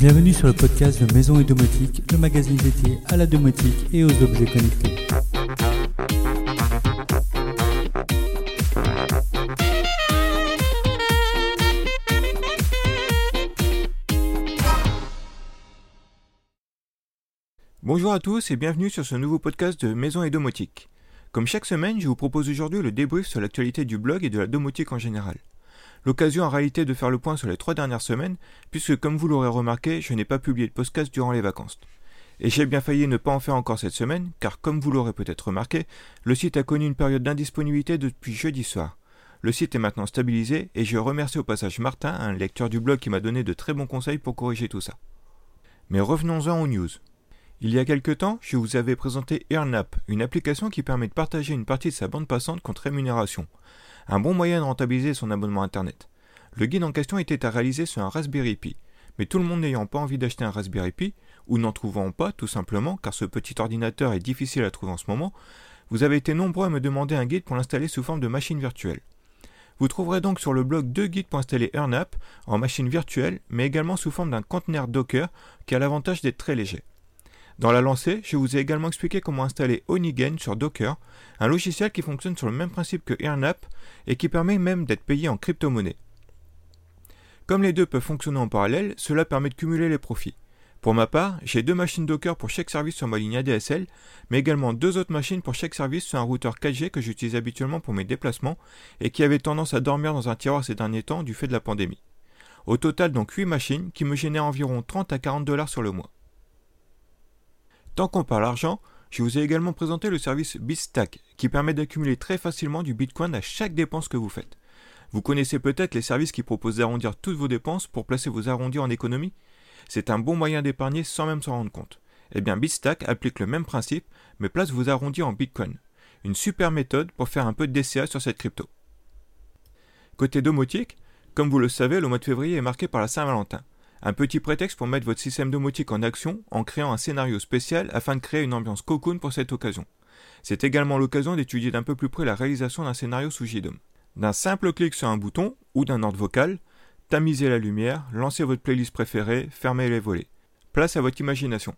Bienvenue sur le podcast de Maison et Domotique, le magazine dédié à la domotique et aux objets connectés. Bonjour à tous et bienvenue sur ce nouveau podcast de Maison et Domotique. Comme chaque semaine, je vous propose aujourd'hui le débrief sur l'actualité du blog et de la domotique en général. L'occasion en réalité de faire le point sur les trois dernières semaines, puisque comme vous l'aurez remarqué, je n'ai pas publié de podcast durant les vacances. Et j'ai bien failli ne pas en faire encore cette semaine, car comme vous l'aurez peut-être remarqué, le site a connu une période d'indisponibilité depuis jeudi soir. Le site est maintenant stabilisé et je remercie au passage Martin, un lecteur du blog qui m'a donné de très bons conseils pour corriger tout ça. Mais revenons-en aux news. Il y a quelque temps, je vous avais présenté AirNap, une application qui permet de partager une partie de sa bande passante contre rémunération un bon moyen de rentabiliser son abonnement Internet. Le guide en question était à réaliser sur un Raspberry Pi, mais tout le monde n'ayant pas envie d'acheter un Raspberry Pi, ou n'en trouvant pas tout simplement, car ce petit ordinateur est difficile à trouver en ce moment, vous avez été nombreux à me demander un guide pour l'installer sous forme de machine virtuelle. Vous trouverez donc sur le blog deux guides pour installer AirNap en machine virtuelle, mais également sous forme d'un conteneur Docker qui a l'avantage d'être très léger. Dans la lancée, je vous ai également expliqué comment installer Onigen sur Docker, un logiciel qui fonctionne sur le même principe que AirNap et qui permet même d'être payé en crypto-monnaie. Comme les deux peuvent fonctionner en parallèle, cela permet de cumuler les profits. Pour ma part, j'ai deux machines Docker pour chaque service sur ma ligne ADSL, mais également deux autres machines pour chaque service sur un routeur 4G que j'utilise habituellement pour mes déplacements et qui avait tendance à dormir dans un tiroir ces derniers temps du fait de la pandémie. Au total donc 8 machines qui me génèrent environ 30 à 40 dollars sur le mois. Tant qu'on parle argent, je vous ai également présenté le service BitStack, qui permet d'accumuler très facilement du Bitcoin à chaque dépense que vous faites. Vous connaissez peut-être les services qui proposent d'arrondir toutes vos dépenses pour placer vos arrondis en économie? C'est un bon moyen d'épargner sans même s'en rendre compte. Eh bien, BitStack applique le même principe, mais place vos arrondis en Bitcoin. Une super méthode pour faire un peu de DCA sur cette crypto. Côté domotique, comme vous le savez, le mois de février est marqué par la Saint-Valentin. Un petit prétexte pour mettre votre système domotique en action en créant un scénario spécial afin de créer une ambiance cocoon pour cette occasion. C'est également l'occasion d'étudier d'un peu plus près la réalisation d'un scénario sous JDOM. D'un simple clic sur un bouton ou d'un ordre vocal, tamisez la lumière, lancez votre playlist préférée, fermez les volets. Place à votre imagination.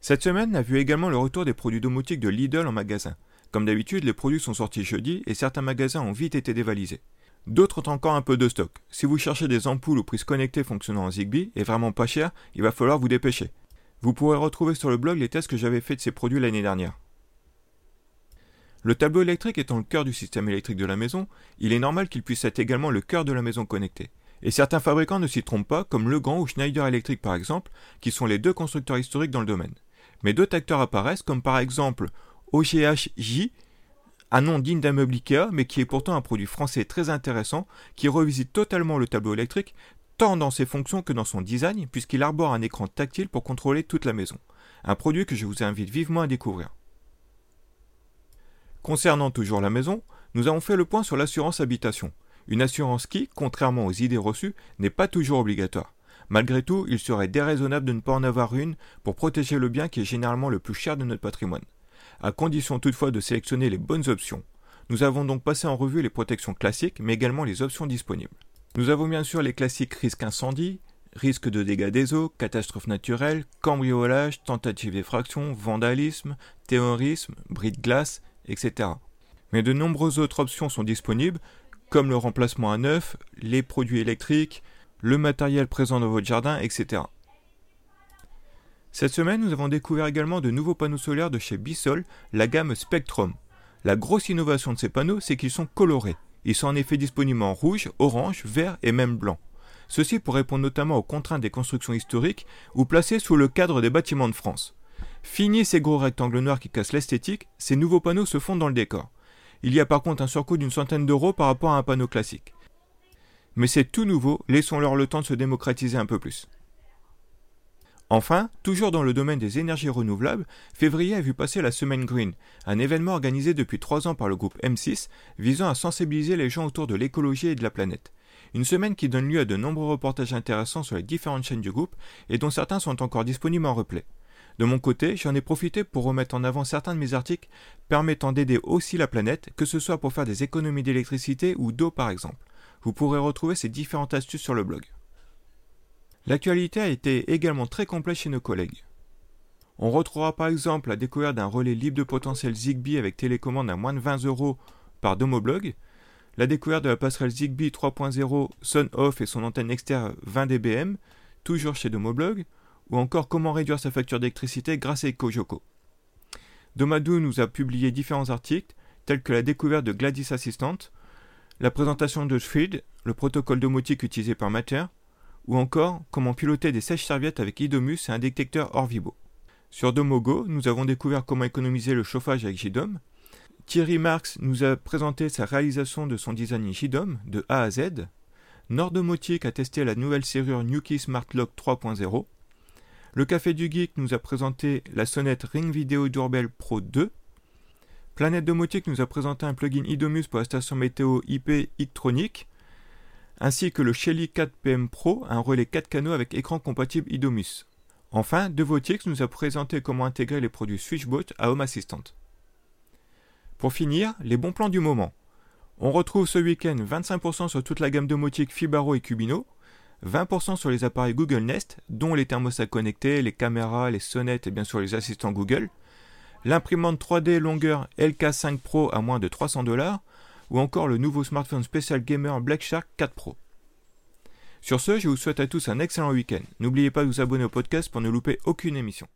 Cette semaine a vu également le retour des produits domotiques de Lidl en magasin. Comme d'habitude, les produits sont sortis jeudi et certains magasins ont vite été dévalisés. D'autres ont encore un peu de stock. Si vous cherchez des ampoules ou prises connectées fonctionnant en Zigbee et vraiment pas cher, il va falloir vous dépêcher. Vous pourrez retrouver sur le blog les tests que j'avais fait de ces produits l'année dernière. Le tableau électrique étant le cœur du système électrique de la maison, il est normal qu'il puisse être également le cœur de la maison connectée. Et certains fabricants ne s'y trompent pas, comme Legrand ou Schneider Electric par exemple, qui sont les deux constructeurs historiques dans le domaine. Mais d'autres acteurs apparaissent, comme par exemple OGHJ un nom digne d'un meuble Ikea, mais qui est pourtant un produit français très intéressant, qui revisite totalement le tableau électrique, tant dans ses fonctions que dans son design, puisqu'il arbore un écran tactile pour contrôler toute la maison. Un produit que je vous invite vivement à découvrir. Concernant toujours la maison, nous avons fait le point sur l'assurance habitation. Une assurance qui, contrairement aux idées reçues, n'est pas toujours obligatoire. Malgré tout, il serait déraisonnable de ne pas en avoir une pour protéger le bien qui est généralement le plus cher de notre patrimoine à condition toutefois de sélectionner les bonnes options. Nous avons donc passé en revue les protections classiques, mais également les options disponibles. Nous avons bien sûr les classiques risque incendie, risque de dégâts des eaux, catastrophes naturelles, cambriolage, tentative d'effraction, vandalisme, terrorisme, bris de glace, etc. Mais de nombreuses autres options sont disponibles, comme le remplacement à neuf, les produits électriques, le matériel présent dans votre jardin, etc. Cette semaine, nous avons découvert également de nouveaux panneaux solaires de chez Bissol, la gamme Spectrum. La grosse innovation de ces panneaux, c'est qu'ils sont colorés. Ils sont en effet disponibles en rouge, orange, vert et même blanc. Ceci pour répondre notamment aux contraintes des constructions historiques ou placés sous le cadre des bâtiments de France. Fini ces gros rectangles noirs qui cassent l'esthétique, ces nouveaux panneaux se fondent dans le décor. Il y a par contre un surcoût d'une centaine d'euros par rapport à un panneau classique. Mais c'est tout nouveau, laissons-leur le temps de se démocratiser un peu plus. Enfin, toujours dans le domaine des énergies renouvelables, février a vu passer la Semaine Green, un événement organisé depuis trois ans par le groupe M6 visant à sensibiliser les gens autour de l'écologie et de la planète. Une semaine qui donne lieu à de nombreux reportages intéressants sur les différentes chaînes du groupe et dont certains sont encore disponibles en replay. De mon côté, j'en ai profité pour remettre en avant certains de mes articles permettant d'aider aussi la planète, que ce soit pour faire des économies d'électricité ou d'eau par exemple. Vous pourrez retrouver ces différentes astuces sur le blog. L'actualité a été également très complète chez nos collègues. On retrouvera par exemple la découverte d'un relais libre de potentiel Zigbee avec télécommande à moins de 20 euros par Domoblog, la découverte de la passerelle Zigbee 3.0 Sun Off et son antenne externe 20 dBm, toujours chez Domoblog, ou encore comment réduire sa facture d'électricité grâce à EcoJoco. Domadou nous a publié différents articles, tels que la découverte de Gladys Assistant, la présentation de Shfried, le protocole domotique utilisé par Matter, ou encore comment piloter des sèches-serviettes avec Idomus et un détecteur Orvibo. Sur Domogo, nous avons découvert comment économiser le chauffage avec JDOM. Thierry Marx nous a présenté sa réalisation de son design JDOM de A à Z. Nordomotique a testé la nouvelle serrure Nuki Smart Lock 3.0. Le Café du Geek nous a présenté la sonnette Ring Video Doorbell Pro 2. Planète Domotique nous a présenté un plugin Idomus pour la station météo IP Ictronic, ainsi que le Shelly 4 PM Pro, un relais 4 canaux avec écran compatible Idomus. Enfin, Devotix nous a présenté comment intégrer les produits Switchbot à Home Assistant. Pour finir, les bons plans du moment. On retrouve ce week-end 25% sur toute la gamme domotique Fibaro et Cubino, 20% sur les appareils Google Nest, dont les thermostats connectés, les caméras, les sonnettes et bien sûr les assistants Google, l'imprimante 3D longueur LK5 Pro à moins de 300 dollars, ou encore le nouveau smartphone spécial gamer Black Shark 4 Pro. Sur ce, je vous souhaite à tous un excellent week-end. N'oubliez pas de vous abonner au podcast pour ne louper aucune émission.